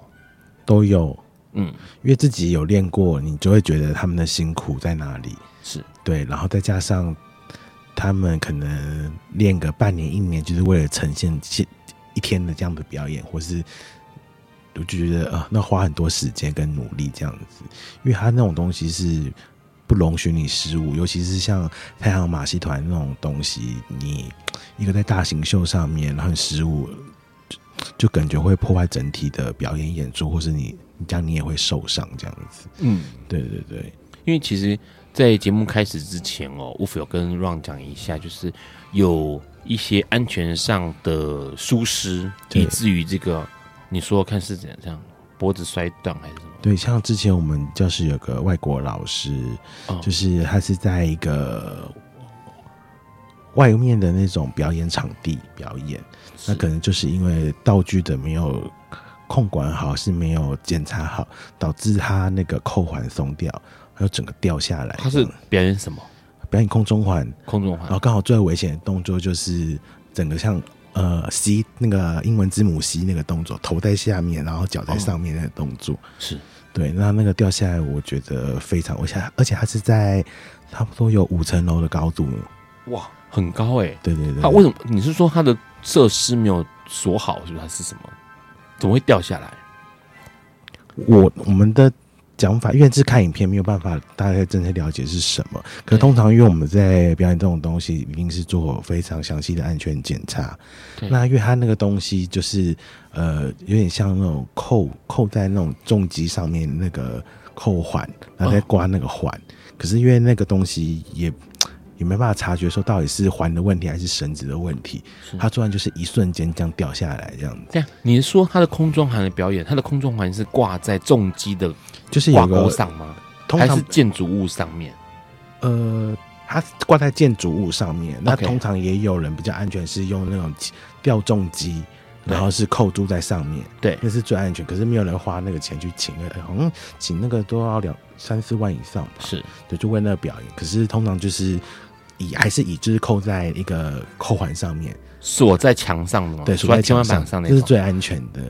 都有，嗯，因为自己有练过，你就会觉得他们的辛苦在哪里？是对，然后再加上他们可能练个半年、一年，就是为了呈现一天的这样的表演，或是我就觉得啊、呃，那花很多时间跟努力这样子，因为他那种东西是。不容许你失误，尤其是像太阳马戏团那种东西，你一个在大型秀上面，然后失误，就就感觉会破坏整体的表演演出，或是你这样你也会受伤这样子。嗯，对对对，因为其实，在节目开始之前哦，Wolf 有跟 Ron 讲一下，就是有一些安全上的疏失，以至于这个你说看是怎样这样。脖子摔断还是什么？对，像之前我们教室有个外国老师，哦、就是他是在一个外面的那种表演场地表演，那可能就是因为道具的没有控管好，是没有检查好，导致他那个扣环松掉，还有整个掉下来。他是表演什么？表演空中环，空中环。然后刚好最危险的动作就是整个像。呃，C 那个英文字母 C 那个动作，头在下面，然后脚在上面那个动作，哦、是对。那那个掉下来，我觉得非常我想，而且它是在差不多有五层楼的高度，哇，很高哎、欸。对对对。啊为什么？你是说它的设施没有锁好，是不是？还是什么？怎么会掉下来？我我们的。讲法，因为是看影片没有办法大概真正了解是什么。可通常因为我们在表演这种东西，一定是做非常详细的安全检查。那因为它那个东西就是呃，有点像那种扣扣在那种重机上面那个扣环，然后再刮那个环。哦、可是因为那个东西也也没办法察觉说到底是环的问题还是绳子的问题，它突然就是一瞬间这样掉下来这样子。这样，你是说它的空中环的表演，它的空中环是挂在重机的？就是挂钩上吗？通常还是建筑物上面？呃，它挂在建筑物上面。那通常也有人比较安全，是用那种吊重机，然后是扣住在上面，对，那是最安全。可是没有人花那个钱去请那个，好像请那个都要两三四万以上吧，是，对，就为那个表演。可是通常就是以还是以就是扣在一个扣环上面，锁在墙上的吗？对，锁在天花板上，这是最安全的。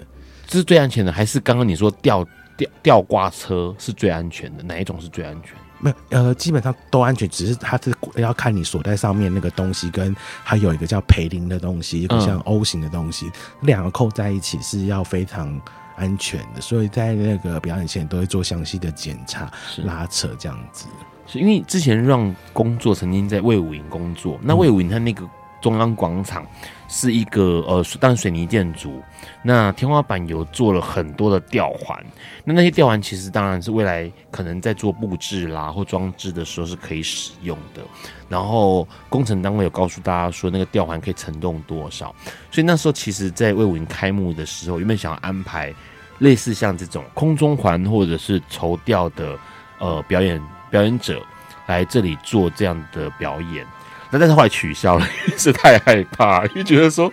这是最安全的，还是刚刚你说吊吊吊挂车是最安全的？哪一种是最安全？没有，呃，基本上都安全，只是它是要看你锁在上面那个东西，跟它有一个叫培林的东西，一个像 O 型的东西，嗯、两个扣在一起是要非常安全的，所以在那个表演前都会做详细的检查、拉扯这样子。是因为之前让工作曾经在魏武营工作，那魏武营它那个中央广场。是一个呃，当然水泥建筑，那天花板有做了很多的吊环，那那些吊环其实当然是未来可能在做布置啦或装置的时候是可以使用的。然后工程单位有告诉大家说，那个吊环可以承重多少，所以那时候其实，在魏武营开幕的时候，原本想要安排类似像这种空中环或者是绸吊的呃表演表演者来这里做这样的表演。那但是后来取消了，因为是太害怕，因为觉得说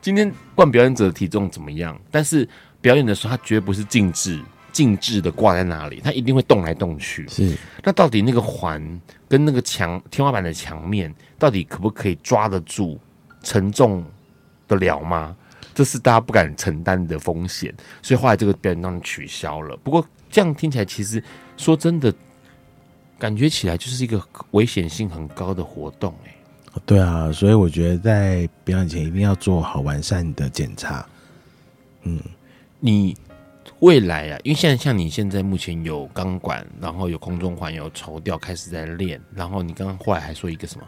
今天不管表演者的体重怎么样，但是表演的时候他绝对不是静止静止的挂在那里，他一定会动来动去。是，那到底那个环跟那个墙天花板的墙面，到底可不可以抓得住，承重得了吗？这是大家不敢承担的风险，所以后来这个表演当然取消了。不过这样听起来，其实说真的，感觉起来就是一个危险性很高的活动，欸，对啊，所以我觉得在表演前一定要做好完善的检查。嗯，你未来啊，因为现在像你现在目前有钢管，然后有空中环，有绸吊，开始在练。然后你刚刚后来还说一个什么？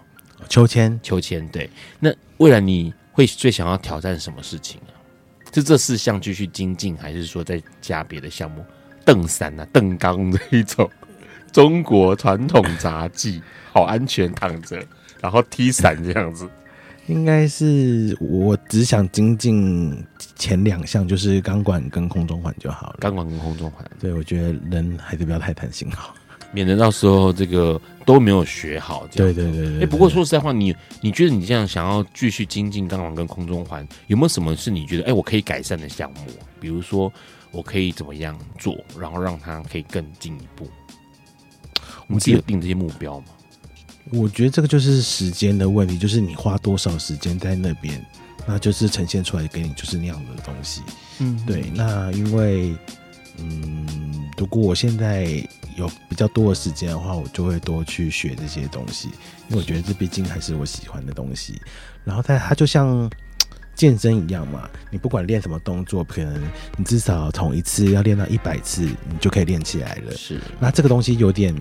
秋千，秋千。对，那未来你会最想要挑战什么事情啊？就这四项继续精进，还是说再加别的项目？蹬伞啊，蹬钢这一种中国传统杂技，好安全，躺着。然后踢伞这样子，应该是我只想精进前两项，就是钢管跟空中环就好了。钢管跟空中环，对，我觉得人还是不要太贪心好，免得到时候这个都没有学好。对对对对，对。哎，不过说实在话，你你觉得你这样想要继续精进钢管跟空中环，有没有什么是你觉得哎我可以改善的项目？比如说我可以怎么样做，然后让它可以更进一步？我们自己有定这些目标吗？我觉得这个就是时间的问题，就是你花多少时间在那边，那就是呈现出来给你就是那样的东西。嗯，对。那因为，嗯，如果我现在有比较多的时间的话，我就会多去学这些东西，因为我觉得这毕竟还是我喜欢的东西。然后它它就像健身一样嘛，你不管练什么动作，可能你至少从一次要练到一百次，你就可以练起来了。是。那这个东西有点。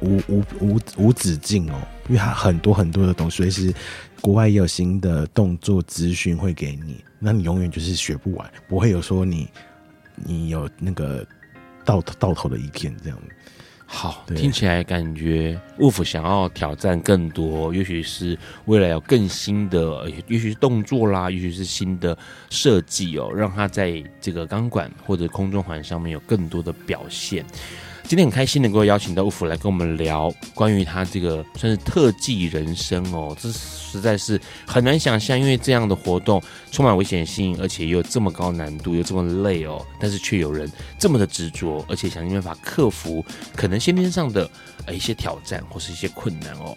无无无无止境哦，因为它很多很多的东西，随时国外也有新的动作资讯会给你，那你永远就是学不完，不会有说你你有那个到到头的一天这样。好，听起来感觉 Wolf 想要挑战更多，也许是未来有更新的，也许是动作啦，也许是新的设计哦，让他在这个钢管或者空中环上面有更多的表现。今天很开心能够邀请到吴福来跟我们聊关于他这个算是特技人生哦，这实在是很难想象，因为这样的活动充满危险性，而且又这么高难度，又这么累哦，但是却有人这么的执着，而且想尽办法克服可能先天上的呃一些挑战或是一些困难哦。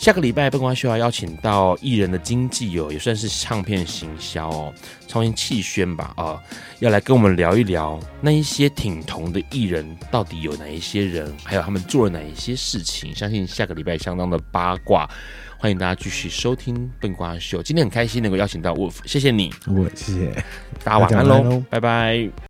下个礼拜，笨瓜秀要邀请到艺人的经纪哦，也算是唱片行销哦，超音气宣吧啊、呃，要来跟我们聊一聊那一些挺同的艺人到底有哪一些人，还有他们做了哪一些事情。相信下个礼拜相当的八卦，欢迎大家继续收听笨瓜秀。今天很开心能够邀请到 Wolf，谢谢你，我谢谢大家晚安喽，拜拜。